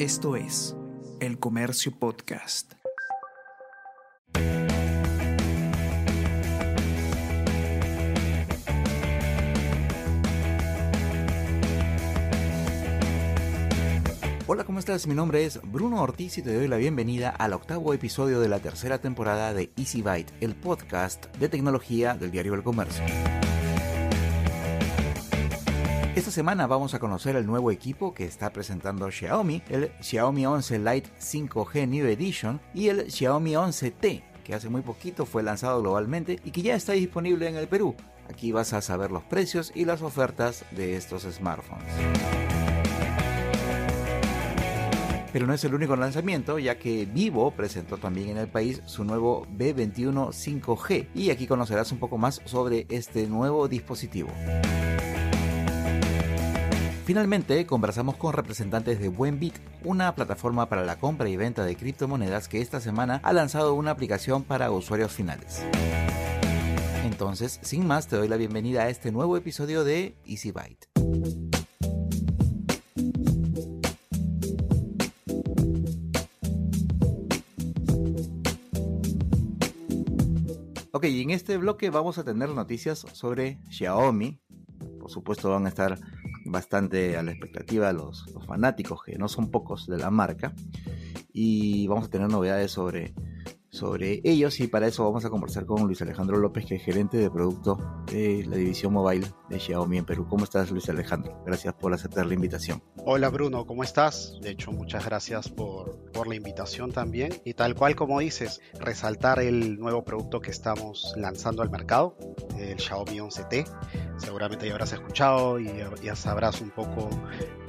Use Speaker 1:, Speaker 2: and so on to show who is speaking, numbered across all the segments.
Speaker 1: Esto es El Comercio Podcast. Hola, ¿cómo estás? Mi nombre es Bruno Ortiz y te doy la bienvenida al octavo episodio de la tercera temporada de Easy Byte, el podcast de tecnología del diario El Comercio. Esta semana vamos a conocer el nuevo equipo que está presentando Xiaomi, el Xiaomi 11 Lite 5G New Edition y el Xiaomi 11T, que hace muy poquito fue lanzado globalmente y que ya está disponible en el Perú. Aquí vas a saber los precios y las ofertas de estos smartphones. Pero no es el único lanzamiento, ya que Vivo presentó también en el país su nuevo B21 5G y aquí conocerás un poco más sobre este nuevo dispositivo. Finalmente, conversamos con representantes de Buenbit, una plataforma para la compra y venta de criptomonedas que esta semana ha lanzado una aplicación para usuarios finales. Entonces, sin más, te doy la bienvenida a este nuevo episodio de Easy Byte. Ok, en este bloque vamos a tener noticias sobre Xiaomi. Por supuesto van a estar bastante a la expectativa los, los fanáticos, que no son pocos de la marca. Y vamos a tener novedades sobre sobre ellos y para eso vamos a conversar con Luis Alejandro López, que es gerente de producto de la división mobile de Xiaomi en Perú. ¿Cómo estás, Luis Alejandro? Gracias por aceptar la invitación.
Speaker 2: Hola, Bruno, ¿cómo estás? De hecho, muchas gracias por, por la invitación también. Y tal cual como dices, resaltar el nuevo producto que estamos lanzando al mercado, el Xiaomi 11T. Seguramente ya habrás escuchado y ya sabrás un poco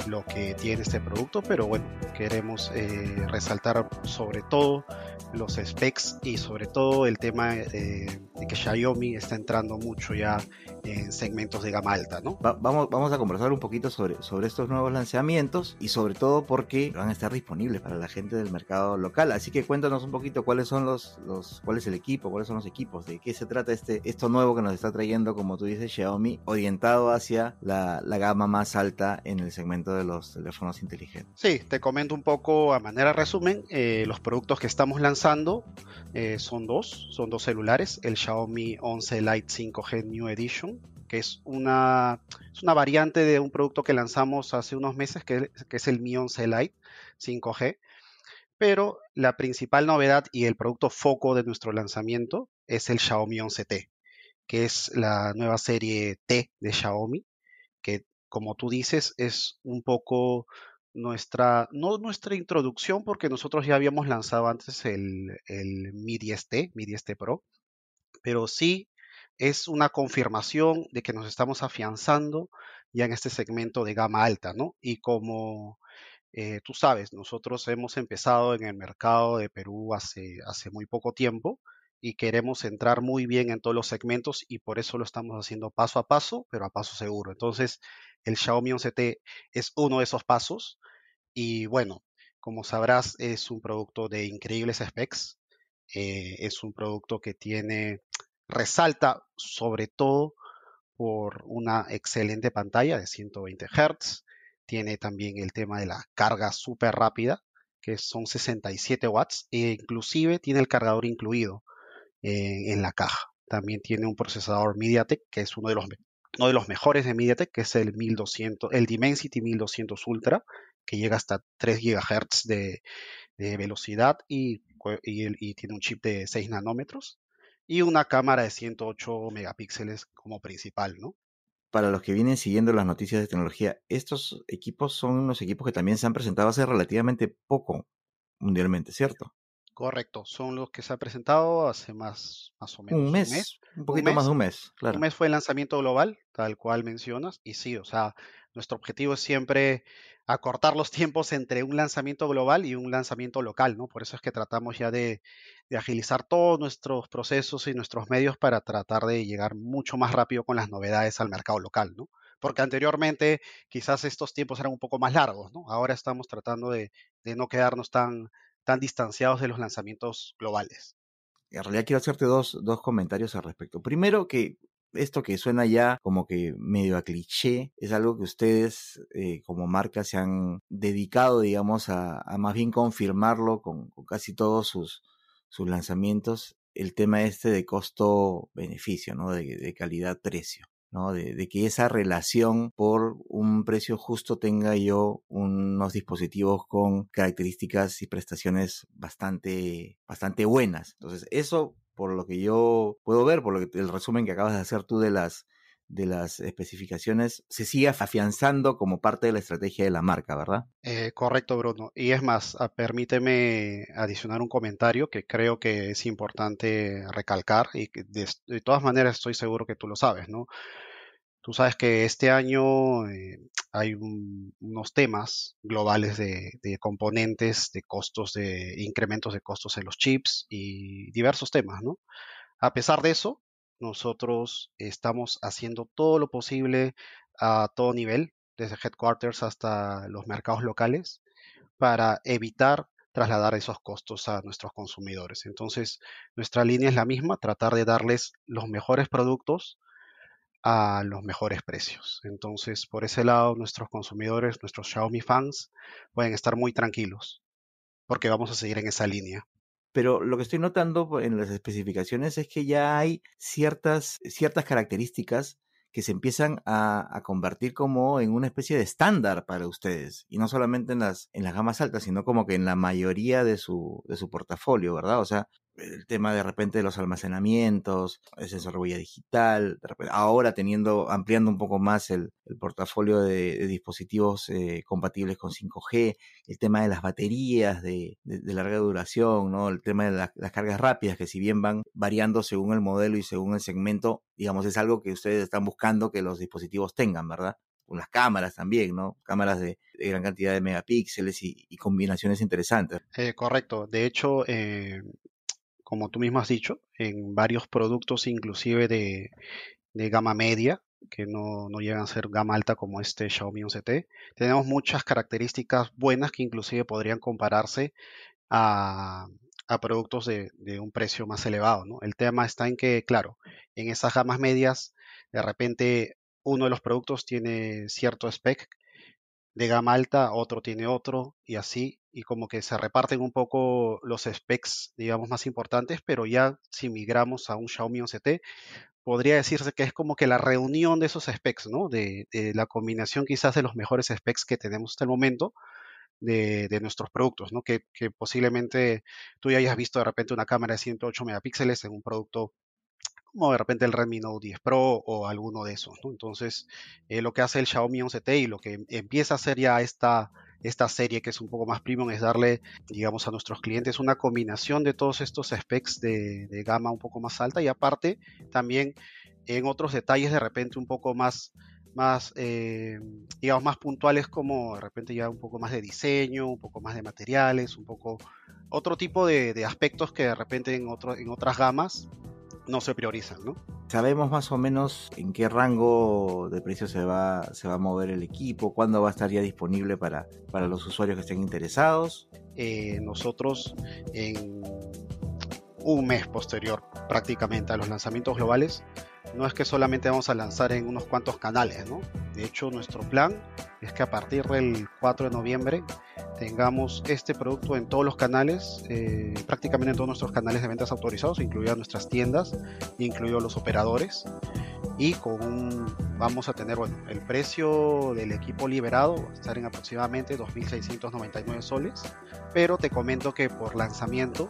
Speaker 2: lo que tiene este producto, pero bueno, queremos eh, resaltar sobre todo los specs y sobre todo el tema eh, de que Xiaomi está entrando mucho ya en segmentos de gama alta, ¿no?
Speaker 1: vamos, vamos a conversar un poquito sobre, sobre estos nuevos lanzamientos y sobre todo porque van a estar disponibles para la gente del mercado local. Así que cuéntanos un poquito cuáles son los, los cuál es el equipo, cuáles son los equipos, de qué se trata este, esto nuevo que nos está trayendo, como tú dices, Xiaomi, orientado hacia la, la gama más alta en el segmento de los teléfonos inteligentes.
Speaker 2: Sí, te comento un poco a manera resumen, eh, los productos que estamos lanzando eh, son dos, son dos celulares, el Xiaomi 11 Lite 5G New Edition, que es una, es una variante de un producto que lanzamos hace unos meses, que, que es el Mi 11 Lite 5G, pero la principal novedad y el producto foco de nuestro lanzamiento es el Xiaomi 11T, que es la nueva serie T de Xiaomi, que como tú dices, es un poco nuestra, no nuestra introducción, porque nosotros ya habíamos lanzado antes el, el Mi 10T, Mi 10T Pro, pero sí es una confirmación de que nos estamos afianzando ya en este segmento de gama alta, ¿no? Y como eh, tú sabes, nosotros hemos empezado en el mercado de Perú hace, hace muy poco tiempo y queremos entrar muy bien en todos los segmentos y por eso lo estamos haciendo paso a paso, pero a paso seguro. Entonces, el Xiaomi 11T es uno de esos pasos y bueno, como sabrás, es un producto de increíbles specs. Eh, es un producto que tiene, resalta sobre todo por una excelente pantalla de 120 Hz. Tiene también el tema de la carga súper rápida, que son 67 watts, e inclusive tiene el cargador incluido en la caja. También tiene un procesador MediaTek, que es uno de los, mejores de MediaTek, que es el 1200, el Dimensity 1200 Ultra, que llega hasta 3 GHz de, velocidad y, y, tiene un chip de 6 nanómetros y una cámara de 108 megapíxeles como principal, ¿no?
Speaker 1: Para los que vienen siguiendo las noticias de tecnología, estos equipos son unos equipos que también se han presentado hace relativamente poco mundialmente, ¿cierto?
Speaker 2: Correcto, son los que se han presentado hace más, más o menos
Speaker 1: un mes. Un, poquito más de un mes, claro.
Speaker 2: Un mes fue el lanzamiento global, tal cual mencionas, y sí, o sea, nuestro objetivo es siempre acortar los tiempos entre un lanzamiento global y un lanzamiento local, ¿no? Por eso es que tratamos ya de, de, agilizar todos nuestros procesos y nuestros medios para tratar de llegar mucho más rápido con las novedades al mercado local, ¿no? Porque anteriormente quizás estos tiempos eran un poco más largos, ¿no? Ahora estamos tratando de, de no quedarnos tan, tan distanciados de los lanzamientos globales.
Speaker 1: En realidad quiero hacerte dos, dos comentarios al respecto. Primero, que esto que suena ya como que medio a cliché, es algo que ustedes eh, como marca se han dedicado, digamos, a, más bien confirmarlo con, casi todos sus, sus lanzamientos, el tema este de costo-beneficio, ¿no? De, calidad-precio. ¿No? De, de, que esa relación por un precio justo tenga yo unos dispositivos con características y prestaciones bastante, bastante buenas. Entonces, eso por lo que yo puedo ver, por lo que el resumen que acabas de hacer tú de las de las especificaciones se sigue afianzando como parte de la estrategia de la marca, ¿verdad?
Speaker 2: Eh, correcto, Bruno. Y es más, ah, permíteme adicionar un comentario que creo que es importante recalcar y que de, todas maneras estoy seguro que tú lo sabes, ¿no? Tú sabes que este año eh, hay unos temas globales de, componentes, de costos, de incrementos de costos en los chips y diversos temas, ¿no? A pesar de eso, nosotros estamos haciendo todo lo posible a todo nivel, desde headquarters hasta los mercados locales, para evitar trasladar esos costos a nuestros consumidores. Entonces, nuestra línea es la misma, tratar de darles los mejores productos a los mejores precios. Entonces, por ese lado, nuestros consumidores, nuestros Xiaomi fans, pueden estar muy tranquilos, porque vamos a seguir en esa línea.
Speaker 1: Pero lo que estoy notando en las especificaciones es que ya hay ciertas, ciertas características que se empiezan a, convertir como en una especie de estándar para ustedes. Y no solamente en las, en las gamas altas, sino como que en la mayoría de su, de su portafolio, ¿verdad? O sea, el tema de repente de los almacenamientos, el de huella digital, ahora teniendo, ampliando un poco más el, portafolio de, dispositivos eh, compatibles con 5G, el tema de las baterías de, larga duración, ¿no? El tema de las cargas rápidas, que si bien van variando según el modelo y según el segmento, digamos, es algo que ustedes están buscando que los dispositivos tengan, ¿verdad? Con las cámaras también, ¿no? Cámaras de, gran cantidad de megapíxeles y, combinaciones interesantes.
Speaker 2: Eh, correcto. De hecho, eh, como tú mismo has dicho, en varios productos inclusive de, gama media, que no, llegan a ser gama alta como este Xiaomi 11T. Tenemos muchas características buenas que inclusive podrían compararse a, productos de, un precio más elevado. El tema está en que, claro, en esas gamas medias, de repente uno de los productos tiene cierto spec de gama alta, otro tiene otro y así, y como que se reparten un poco los specs, digamos, más importantes, pero ya si migramos a un Xiaomi 11T, podría decirse que es como que la reunión de esos specs, ¿no? De, la combinación quizás de los mejores specs que tenemos hasta el momento de, nuestros productos, ¿no? Que, que, posiblemente tú ya hayas visto de repente una cámara de 108 megapíxeles en un producto como de repente el Redmi Note 10 Pro o alguno de esos. ¿no? Entonces, eh, lo que hace el Xiaomi 11T y lo que empieza a hacer ya esta, esta serie que es un poco más premium es darle, digamos, a nuestros clientes una combinación de todos estos specs de, gama un poco más alta y aparte también en otros detalles de repente un poco más más, eh, digamos, más puntuales como de repente ya un poco más de diseño, un poco más de materiales, un poco otro tipo de, de aspectos que de repente en, otro, en otras gamas no se priorizan, ¿no?
Speaker 1: ¿Sabemos más o menos en qué rango de precio se va, se va a mover el equipo? ¿Cuándo va a estar ya disponible para, para los usuarios que estén interesados?
Speaker 2: Eh, nosotros en un mes posterior prácticamente a los lanzamientos globales, no es que solamente vamos a lanzar en unos cuantos canales, ¿no? De hecho, nuestro plan es que a partir del 4 de noviembre tengamos este producto en todos los canales, eh, prácticamente en todos nuestros canales de ventas autorizados, incluidas nuestras tiendas, incluidos los operadores. Y con vamos a tener, bueno, el precio del equipo liberado va a estar en aproximadamente 2.699 soles, pero te comento que por lanzamiento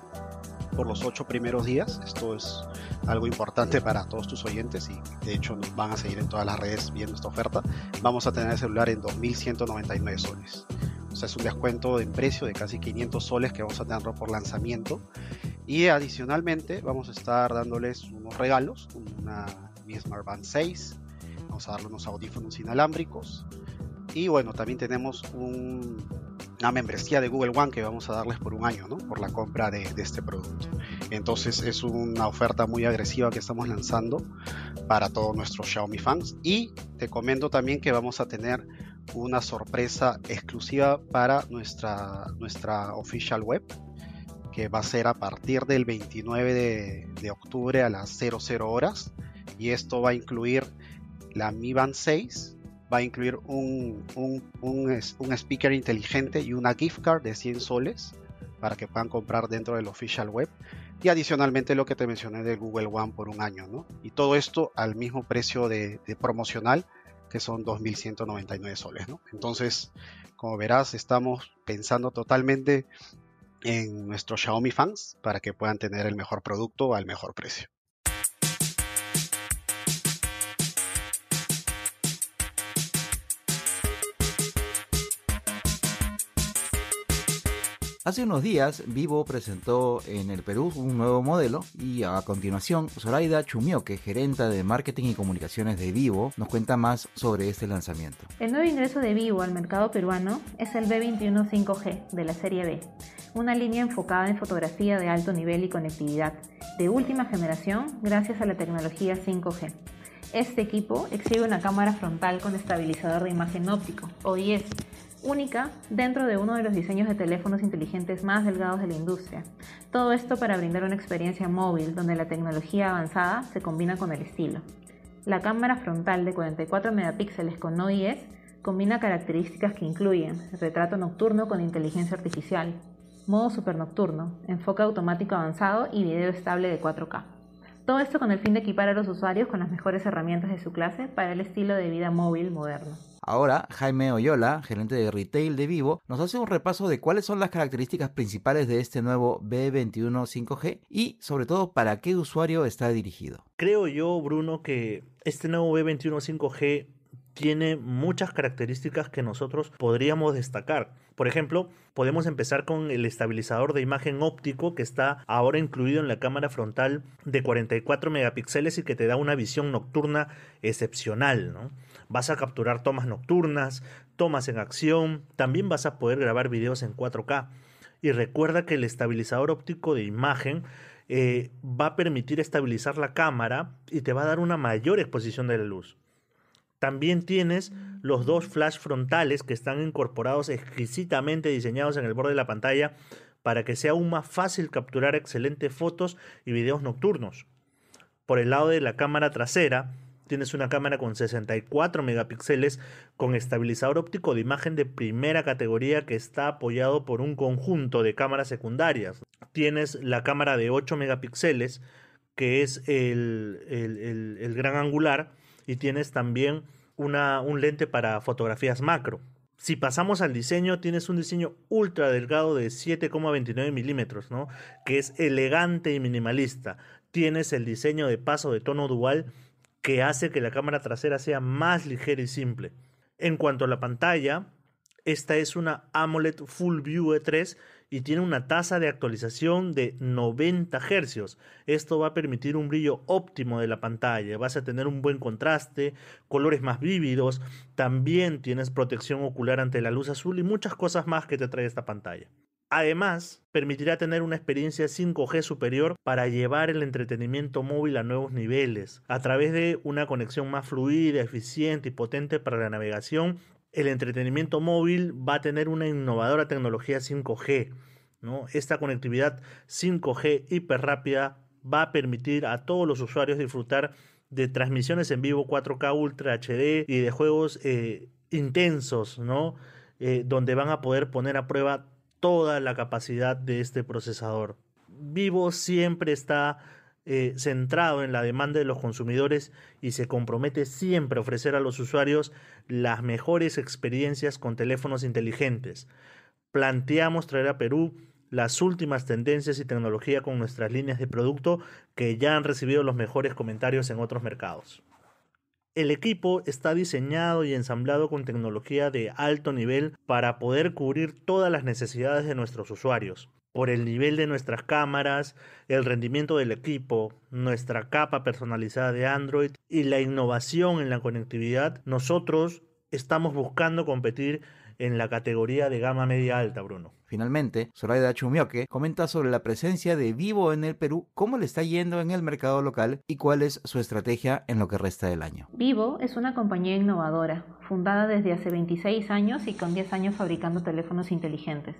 Speaker 2: por los ocho primeros días. Esto es algo importante para todos tus oyentes y de hecho nos van a seguir en todas las redes viendo esta oferta. Vamos a tener el celular en 2.199 soles. O sea, es un descuento en precio de casi 500 soles que vamos a tener por lanzamiento. Y adicionalmente vamos a estar dándoles unos regalos, una Mi Smart Band 6, vamos a darle unos audífonos inalámbricos. Y bueno, también tenemos un, una membresía de Google One que vamos a darles por un año, ¿no? Por la compra de, este producto. Entonces es una oferta muy agresiva que estamos lanzando para todos nuestros Xiaomi fans. Y te comento también que vamos a tener una sorpresa exclusiva para nuestra, nuestra official web que va a ser a partir del 29 de, de octubre a las 00 horas Y esto va a incluir la Mi Band 6, va a incluir un, un, un, speaker inteligente y una gift card de 100 soles para que puedan comprar dentro del official web. Y adicionalmente lo que te mencioné del Google One por un año, ¿no? Y todo esto al mismo precio de, de promocional, que son 2.199 soles, ¿no? Entonces, como verás, estamos pensando totalmente en nuestros Xiaomi fans para que puedan tener el mejor producto al mejor precio.
Speaker 1: Hace unos días, Vivo presentó en el Perú un nuevo modelo y a continuación, Zoraida Chumioque, gerenta de marketing y comunicaciones de Vivo, nos cuenta más sobre este lanzamiento.
Speaker 3: El nuevo ingreso de Vivo al mercado peruano es el B21 5G de la serie B, una línea enfocada en fotografía de alto nivel y conectividad de última generación gracias a la tecnología 5G. Este equipo exhibe una cámara frontal con estabilizador de imagen óptico, OIS, única dentro de uno de los diseños de teléfonos inteligentes más delgados de la industria. Todo esto para brindar una experiencia móvil donde la tecnología avanzada se combina con el estilo. La cámara frontal de 44 megapíxeles con OIS combina características que incluyen retrato nocturno con inteligencia artificial, modo super nocturno, enfoque automático avanzado y video estable de 4K. Todo esto con el fin de equipar a los usuarios con las mejores herramientas de su clase para el estilo de vida móvil moderno.
Speaker 1: Ahora, Jaime Oyola, gerente de retail de Vivo, nos hace un repaso de cuáles son las características principales de este nuevo B21 5G y, sobre todo, para qué usuario está dirigido.
Speaker 4: Creo yo, Bruno, que este nuevo B21 5G tiene muchas características que nosotros podríamos destacar. Por ejemplo, podemos empezar con el estabilizador de imagen óptico que está ahora incluido en la cámara frontal de 44 megapíxeles y que te da una visión nocturna excepcional. ¿no? Vas a capturar tomas nocturnas, tomas en acción, también vas a poder grabar videos en 4K. Y recuerda que el estabilizador óptico de imagen eh, va a permitir estabilizar la cámara y te va a dar una mayor exposición de la luz. También tienes los dos flash frontales que están incorporados exquisitamente diseñados en el borde de la pantalla para que sea aún más fácil capturar excelentes fotos y videos nocturnos. Por el lado de la cámara trasera, tienes una cámara con 64 megapíxeles con estabilizador óptico de imagen de primera categoría que está apoyado por un conjunto de cámaras secundarias. Tienes la cámara de 8 megapíxeles que es el, el gran angular y tienes también una, un lente para fotografías macro. Si pasamos al diseño, tienes un diseño ultra delgado de 7,29 milímetros, ¿no? que es elegante y minimalista. Tienes el diseño de paso de tono dual que hace que la cámara trasera sea más ligera y simple. En cuanto a la pantalla, esta es una AMOLED Full View E3 y tiene una tasa de actualización de 90 Hz. Esto va a permitir un brillo óptimo de la pantalla, vas a tener un buen contraste, colores más vívidos, también tienes protección ocular ante la luz azul y muchas cosas más que te trae esta pantalla. Además, permitirá tener una experiencia 5G superior para llevar el entretenimiento móvil a nuevos niveles, a través de una conexión más fluida, eficiente y potente para la navegación el entretenimiento móvil va a tener una innovadora tecnología 5G. ¿no? Esta conectividad 5G hiper rápida va a permitir a todos los usuarios disfrutar de transmisiones en vivo 4K Ultra HD y de juegos eh, intensos, ¿no? Eh, donde van a poder poner a prueba toda la capacidad de este procesador. Vivo siempre está eh, centrado en la demanda de los consumidores y se compromete siempre a ofrecer a los usuarios las mejores experiencias con teléfonos inteligentes. Planteamos traer a Perú las últimas tendencias y tecnología con nuestras líneas de producto que ya han recibido los mejores comentarios en otros mercados. El equipo está diseñado y ensamblado con tecnología de alto nivel para poder cubrir todas las necesidades de nuestros usuarios. Por el nivel de nuestras cámaras, el rendimiento del equipo, nuestra capa personalizada de Android y la innovación en la conectividad, nosotros estamos buscando competir en la categoría de gama media alta, Bruno.
Speaker 1: Finalmente, Zoraida Chumioque comenta sobre la presencia de Vivo en el Perú, cómo le está yendo en el mercado local y cuál es su estrategia en lo que resta del año.
Speaker 3: Vivo es una compañía innovadora, fundada desde hace 26 años y con 10 años fabricando teléfonos inteligentes,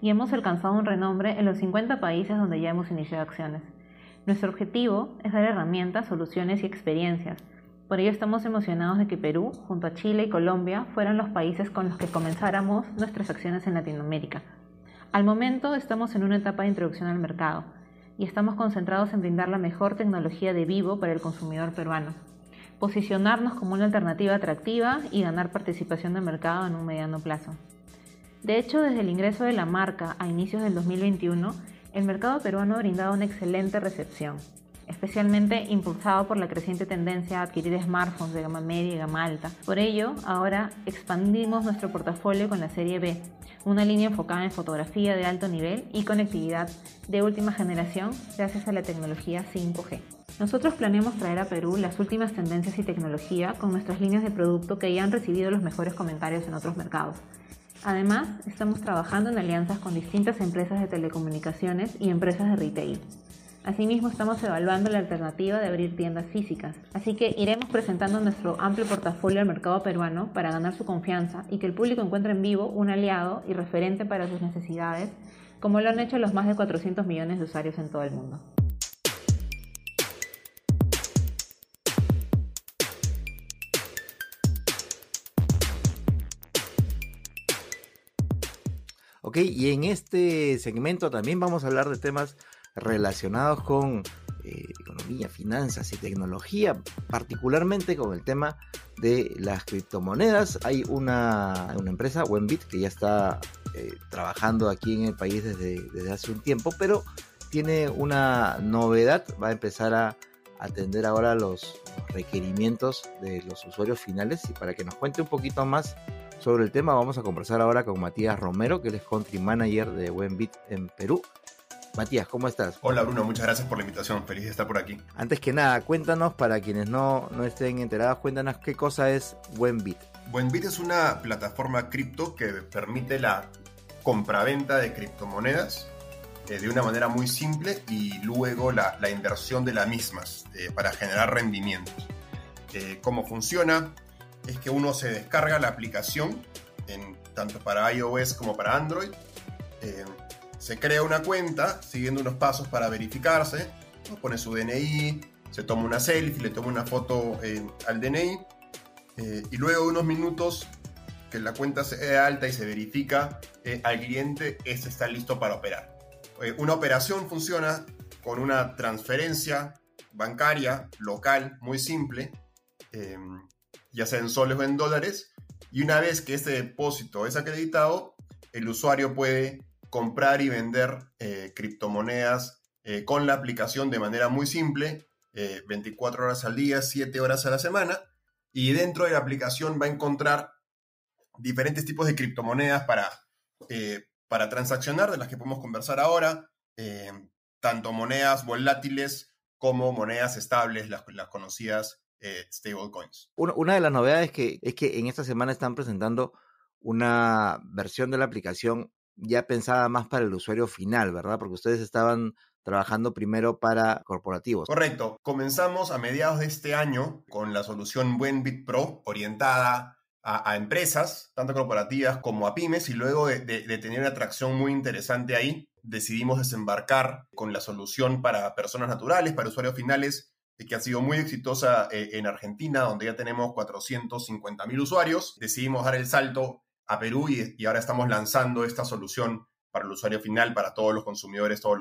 Speaker 3: y hemos alcanzado un renombre en los 50 países donde ya hemos iniciado acciones. Nuestro objetivo es dar herramientas, soluciones y experiencias. Por ello estamos emocionados de que Perú, junto a Chile y Colombia, fueran los países con los que comenzáramos nuestras acciones en Latinoamérica. Al momento estamos en una etapa de introducción al mercado y estamos concentrados en brindar la mejor tecnología de vivo para el consumidor peruano, posicionarnos como una alternativa atractiva y ganar participación de mercado en un mediano plazo. De hecho, desde el ingreso de la marca a inicios del 2021, el mercado peruano ha brindado una excelente recepción, especialmente impulsado por la creciente tendencia a adquirir smartphones de gama media y gama alta. Por ello, ahora expandimos nuestro portafolio con la serie B, una línea enfocada en fotografía de alto nivel y conectividad de última generación gracias a la tecnología 5G. Nosotros planeamos traer a Perú las últimas tendencias y tecnología con nuestras líneas de producto que ya han recibido los mejores comentarios en otros mercados. Además, estamos trabajando en alianzas con distintas empresas de telecomunicaciones y empresas de retail. Asimismo, estamos evaluando la alternativa de abrir tiendas físicas, así que iremos presentando nuestro amplio portafolio al mercado peruano para ganar su confianza y que el público encuentre en vivo un aliado y referente para sus necesidades, como lo han hecho los más de 400 millones de usuarios en todo el mundo.
Speaker 1: Ok, y en este segmento también vamos a hablar de temas relacionados con eh, economía, finanzas y tecnología, particularmente con el tema de las criptomonedas. Hay una, empresa, Wenbit, que ya está eh, trabajando aquí en el país desde, desde, hace un tiempo, pero tiene una novedad, va a empezar a atender ahora los requerimientos de los usuarios finales y para que nos cuente un poquito más sobre el tema vamos a conversar ahora con Matías Romero, que es country manager de Wenbit en Perú. Matías, ¿cómo estás?
Speaker 5: Hola Bruno, muchas gracias por la invitación, feliz de estar por aquí.
Speaker 1: Antes que nada, cuéntanos, para quienes no, no estén enterados, cuéntanos qué cosa es Buenbit.
Speaker 5: Buenbit es una plataforma cripto que permite la compraventa de criptomonedas eh, de una manera muy simple y luego la, inversión de las mismas eh, para generar rendimientos. Eh, ¿Cómo funciona? Es que uno se descarga la aplicación en, tanto para iOS como para Android se crea una cuenta siguiendo unos pasos para verificarse, pone su DNI, se toma una selfie, le toma una foto eh, al DNI eh, y luego unos minutos que la cuenta sea alta y se verifica eh, al cliente, ese está listo para operar. una operación funciona con una transferencia bancaria local muy simple, ya sea en soles o en dólares, y una vez que ese depósito es acreditado, el usuario puede comprar y vender eh, criptomonedas eh, con la aplicación de manera muy simple, 24 eh, horas al día, 7 horas a la semana, y dentro de la aplicación va a encontrar diferentes tipos de criptomonedas para, para transaccionar, de las que podemos conversar ahora, tanto monedas volátiles como monedas estables, las, las conocidas stablecoins.
Speaker 1: Una, una de las novedades que, es que en esta semana están presentando una versión de la aplicación ya pensaba más para el usuario final, ¿verdad? Porque ustedes estaban trabajando primero para corporativos.
Speaker 5: Correcto. Comenzamos a mediados de este año con la solución Buenbit Pro orientada a, empresas, tanto corporativas como a pymes, y luego de, tener una atracción muy interesante ahí, decidimos desembarcar con la solución para personas naturales, para usuarios finales, que ha sido muy exitosa eh, en Argentina, donde ya tenemos 450 mil usuarios. Decidimos dar el salto a Perú y, ahora estamos lanzando esta solución para el usuario final, para todos los consumidores, todas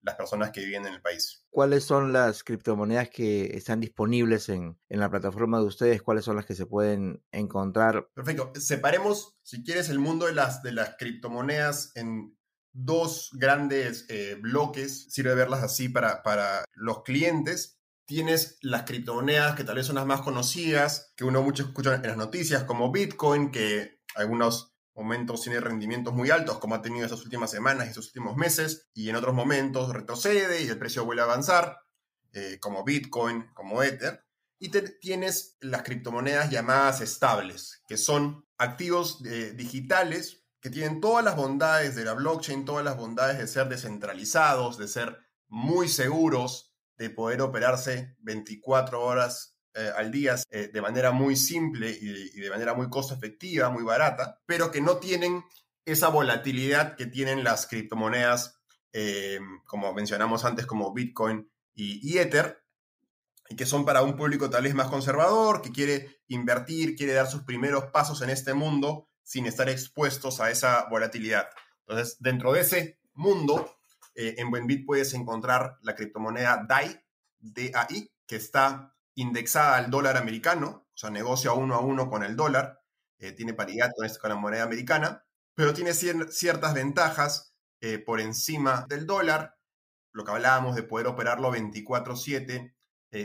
Speaker 5: las personas que viven en el país.
Speaker 1: ¿Cuáles son las criptomonedas que están disponibles en, la plataforma de ustedes? ¿Cuáles son las que se pueden encontrar?
Speaker 5: Perfecto. Separemos, si quieres, el mundo de las, de las criptomonedas en dos grandes eh, bloques. Sirve verlas así para, para los clientes. Tienes las criptomonedas que tal vez son las más conocidas, que uno mucho escucha en las noticias, como Bitcoin, que algunos momentos tiene rendimientos muy altos, como ha tenido estas últimas semanas y estos últimos meses, y en otros momentos retrocede y el precio vuelve a avanzar, eh, como Bitcoin, como Ether. Y tienes las criptomonedas llamadas estables, que son activos eh, digitales que tienen todas las bondades de la blockchain, todas las bondades de ser descentralizados, de ser muy seguros, de poder operarse 24 horas eh, al día eh, de manera muy simple y de, manera muy costo efectiva, muy barata, pero que no tienen esa volatilidad que tienen las criptomonedas, eh, como mencionamos antes, como Bitcoin y, Ether, y que son para un público tal vez más conservador, que quiere invertir, quiere dar sus primeros pasos en este mundo sin estar expuestos a esa volatilidad. Entonces, dentro de ese mundo, eh, en Buenbit puedes encontrar la criptomoneda DAI, DAI, que está indexada al dólar americano, o sea, negocia uno a uno con el dólar, eh, tiene paridad con, la moneda americana, pero tiene ciertas ventajas eh, por encima del dólar, lo que hablábamos de poder operarlo 24/7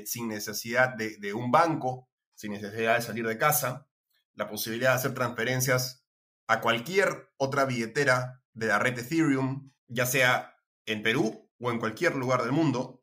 Speaker 5: sin necesidad de, de un banco, sin necesidad de salir de casa, la posibilidad de hacer transferencias a cualquier otra billetera de la red Ethereum, ya sea en Perú o en cualquier lugar del mundo.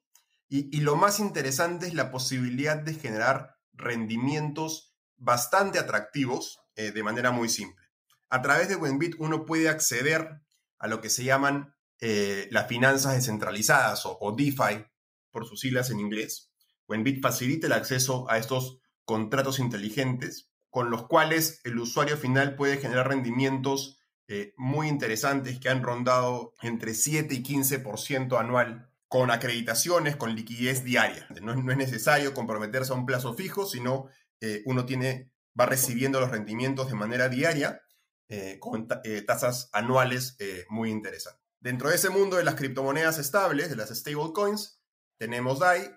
Speaker 5: Y, lo más interesante es la posibilidad de generar rendimientos bastante atractivos eh, de manera muy simple. A través de Wenbit uno puede acceder a lo que se llaman eh, las finanzas descentralizadas o, DeFi, por sus siglas en inglés. Wenbit facilita el acceso a estos contratos inteligentes con los cuales el usuario final puede generar rendimientos eh, muy interesantes que han rondado entre 7 y 15% anual con acreditaciones, con liquidez diaria. No, es necesario comprometerse a un plazo fijo, sino eh, uno tiene, va recibiendo los rendimientos de manera diaria eh, con tasas anuales muy interesantes. Dentro de ese mundo de las criptomonedas estables, de las stablecoins, tenemos DAI,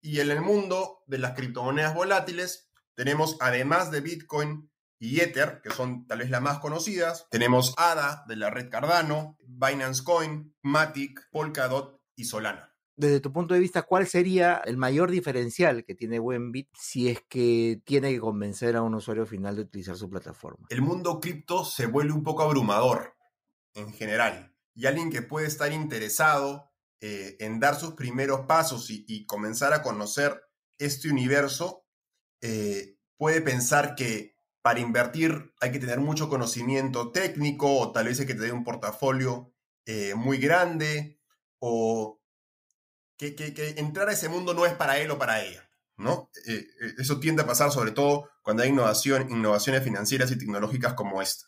Speaker 5: y en el mundo de las criptomonedas volátiles, tenemos además de Bitcoin y Ether, que son tal vez las más conocidas. Tenemos ADA de la red Cardano, Binance Coin, Matic, Polkadot y Solana.
Speaker 1: Desde tu punto de vista, ¿cuál sería el mayor diferencial que tiene Wenbit si es que tiene que convencer a un usuario final de utilizar su plataforma?
Speaker 5: El mundo cripto se vuelve un poco abrumador en general y alguien que puede estar interesado eh, en dar sus primeros pasos y, comenzar a conocer este universo eh, puede pensar que para invertir hay que tener mucho conocimiento técnico o tal vez hay que tener un portafolio eh, muy grande o que, entrar a ese mundo no es para él o para ella. ¿no? Eh, eh, eso tiende a pasar sobre todo cuando hay innovación, innovaciones financieras y tecnológicas como esta.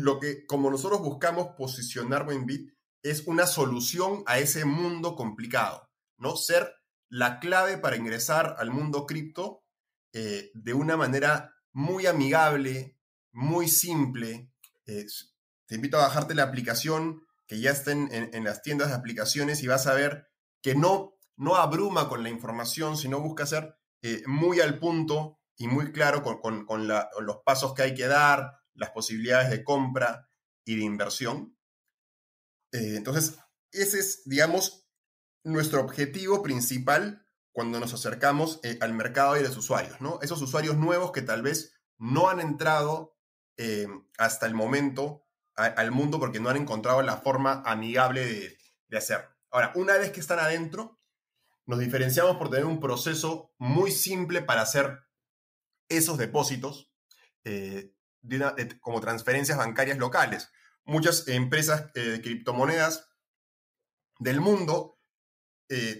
Speaker 5: Lo que, como nosotros buscamos posicionar Buenbit, es una solución a ese mundo complicado, ¿no? Ser la clave para ingresar al mundo cripto eh, de una manera muy amigable, muy simple. Eh, te invito a bajarte la aplicación que ya está en, las tiendas de aplicaciones y vas a ver que no, no abruma con la información, sino busca ser eh, muy al punto y muy claro con, los pasos que hay que dar, las posibilidades de compra y de inversión. entonces, ese es, digamos, nuestro objetivo principal cuando nos acercamos eh, al mercado y a los usuarios, ¿no? Esos usuarios nuevos que tal vez no han entrado eh, hasta el momento al mundo porque no han encontrado la forma amigable de, de hacerlo. Ahora, una vez que están adentro, nos diferenciamos por tener un proceso muy simple para hacer esos depósitos eh, como transferencias bancarias locales. Muchas empresas de criptomonedas del mundo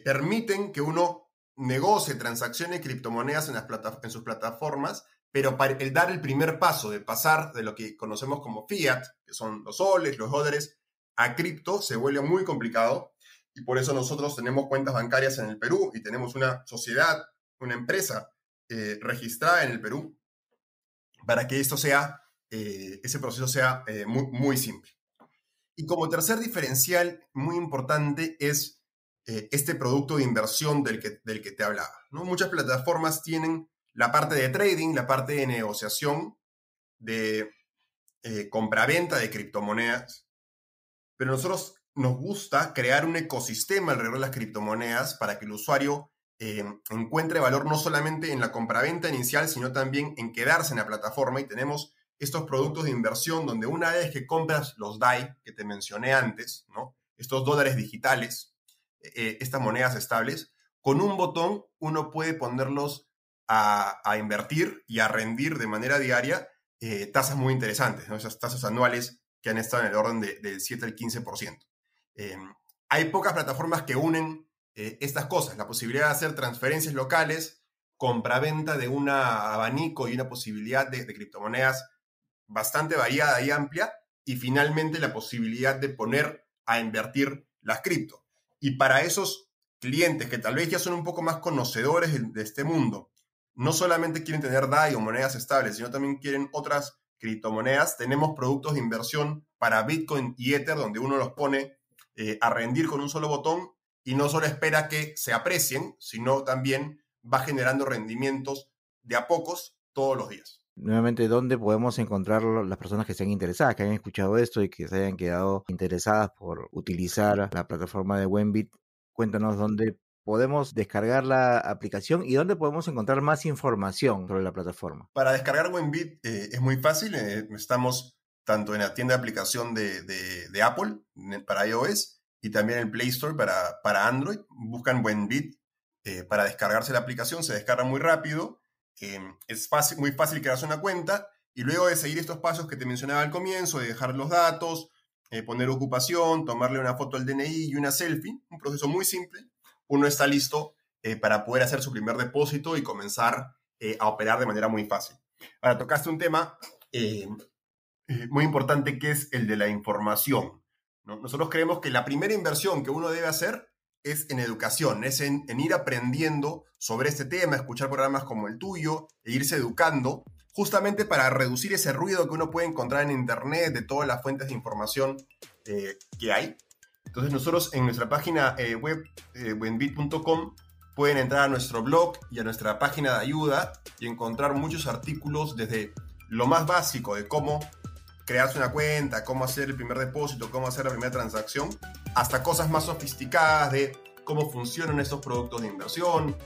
Speaker 5: permiten que uno negocie transacciones de criptomonedas en sus plataformas, pero para el dar el primer paso de pasar de lo que conocemos como fiat, que son los soles, los dólares, a cripto se vuelve muy complicado y por eso nosotros tenemos cuentas bancarias en el Perú y tenemos una sociedad, una empresa eh, registrada en el Perú para que esto sea, eh, ese proceso sea eh, muy, muy simple. Y como tercer diferencial muy importante es este producto de inversión del que, del que te hablaba. ¿no? Muchas plataformas tienen la parte de trading, la parte de negociación, de eh, compraventa de criptomonedas, pero nosotros nos gusta crear un ecosistema alrededor de las criptomonedas para que el usuario eh, encuentre valor no solamente en la compraventa inicial, sino también en quedarse en la plataforma y tenemos estos productos de inversión donde una vez que compras los DAI que te mencioné antes, ¿no? estos dólares digitales, eh, estas monedas estables, con un botón uno puede ponerlos a, invertir y a rendir de manera diaria eh, tasas muy interesantes, esas tasas anuales que han estado en el orden del 7 al 15%. Eh, hay pocas plataformas que unen estas cosas, la posibilidad de hacer transferencias locales, compraventa de un abanico y una posibilidad de, de criptomonedas bastante variada y amplia, y finalmente la posibilidad de poner a invertir las cripto. Y para esos clientes que tal vez ya son un poco más conocedores de, de este mundo, no solamente quieren tener DAI o monedas estables, sino también quieren otras criptomonedas, tenemos productos de inversión para Bitcoin y Ether donde uno los pone eh, a rendir con un solo botón y no solo espera que se aprecien, sino también va generando rendimientos de a pocos todos los días.
Speaker 1: Nuevamente, ¿dónde podemos encontrar las personas que sean interesadas, que hayan escuchado esto y que se hayan quedado interesadas por utilizar la plataforma de Wenbit? Cuéntanos dónde podemos descargar la aplicación y dónde podemos encontrar más información sobre la plataforma.
Speaker 5: Para descargar Wenbit eh, es muy fácil. Eh, estamos tanto en la tienda de aplicación de, de, Apple para iOS y también en el Play Store para, Android. Buscan Wenbit eh, para descargarse la aplicación. Se descarga muy rápido. Em, es muy fácil crearse una cuenta y luego de seguir estos pasos que te mencionaba al comienzo, de dejar los datos, poner ocupación, tomarle una foto al DNI y una selfie, un proceso muy simple, uno está listo eh, para poder hacer su primer depósito y comenzar eh, a operar de manera muy fácil. Ahora, tocaste un tema eh, muy importante que es el de la información. Nosotros creemos que la primera inversión que uno debe hacer es en educación, es en, ir aprendiendo sobre este tema, escuchar programas como el tuyo e irse educando, justamente para reducir ese ruido que uno puede encontrar en Internet de todas las fuentes de información que hay entonces nosotros en nuestra página eh, web, eh, pueden entrar a nuestro blog y a nuestra página de ayuda y encontrar muchos artículos desde lo más básico de cómo crearse una cuenta, cómo hacer el primer depósito, cómo hacer la primera transacción, hasta cosas más sofisticadas de cómo funcionan estos productos de inversión,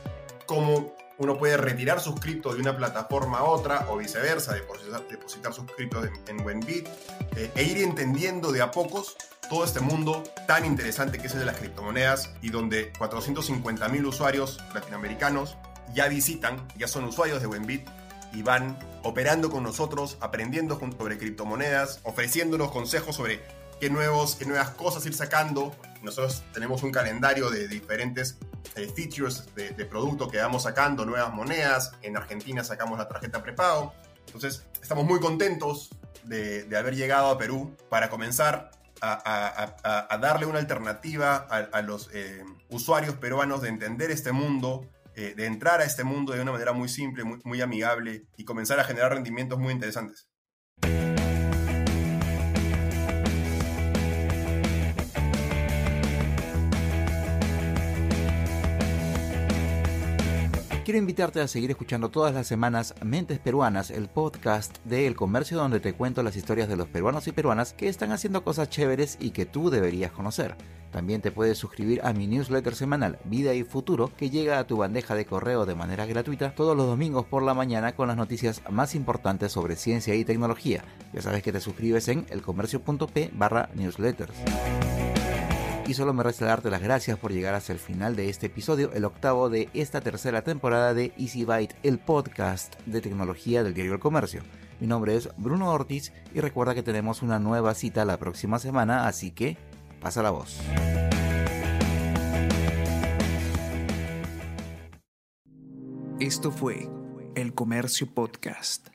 Speaker 5: cómo uno puede retirar sus criptos de una plataforma a otra o viceversa, depositar, depositar sus criptos en, en eh, e ir entendiendo de a pocos todo este mundo tan interesante que es el de las criptomonedas y donde 450 mil usuarios latinoamericanos ya visitan, ya son usuarios de Wenbit y van operando con nosotros, aprendiendo sobre criptomonedas, ofreciéndonos consejos sobre qué, nuevos, qué nuevas cosas ir sacando. Nosotros tenemos un calendario de diferentes eh, features de, de producto que vamos sacando, nuevas monedas. En Argentina sacamos la tarjeta prepago. Entonces, estamos muy contentos de, de haber llegado a Perú para comenzar a, darle una alternativa a, los eh, usuarios peruanos de entender este mundo, eh, de entrar a este mundo de una manera muy simple, muy, muy amigable y comenzar a generar rendimientos muy interesantes.
Speaker 1: Quiero invitarte a seguir escuchando todas las semanas Mentes Peruanas, el podcast de El Comercio donde te cuento las historias de los peruanos y peruanas que están haciendo cosas chéveres y que tú deberías conocer. También te puedes suscribir a mi newsletter semanal Vida y Futuro que llega a tu bandeja de correo de manera gratuita todos los domingos por la mañana con las noticias más importantes sobre ciencia y tecnología. Ya sabes que te suscribes en elcomercio.p barra newsletters. Y solo me resta darte las gracias por llegar hasta el final de este episodio, el octavo de esta tercera temporada de Easy Byte, el podcast de tecnología del diario El Comercio. Mi nombre es Bruno Ortiz y recuerda que tenemos una nueva cita la próxima semana, así que pasa la voz.
Speaker 6: Esto fue El Comercio Podcast.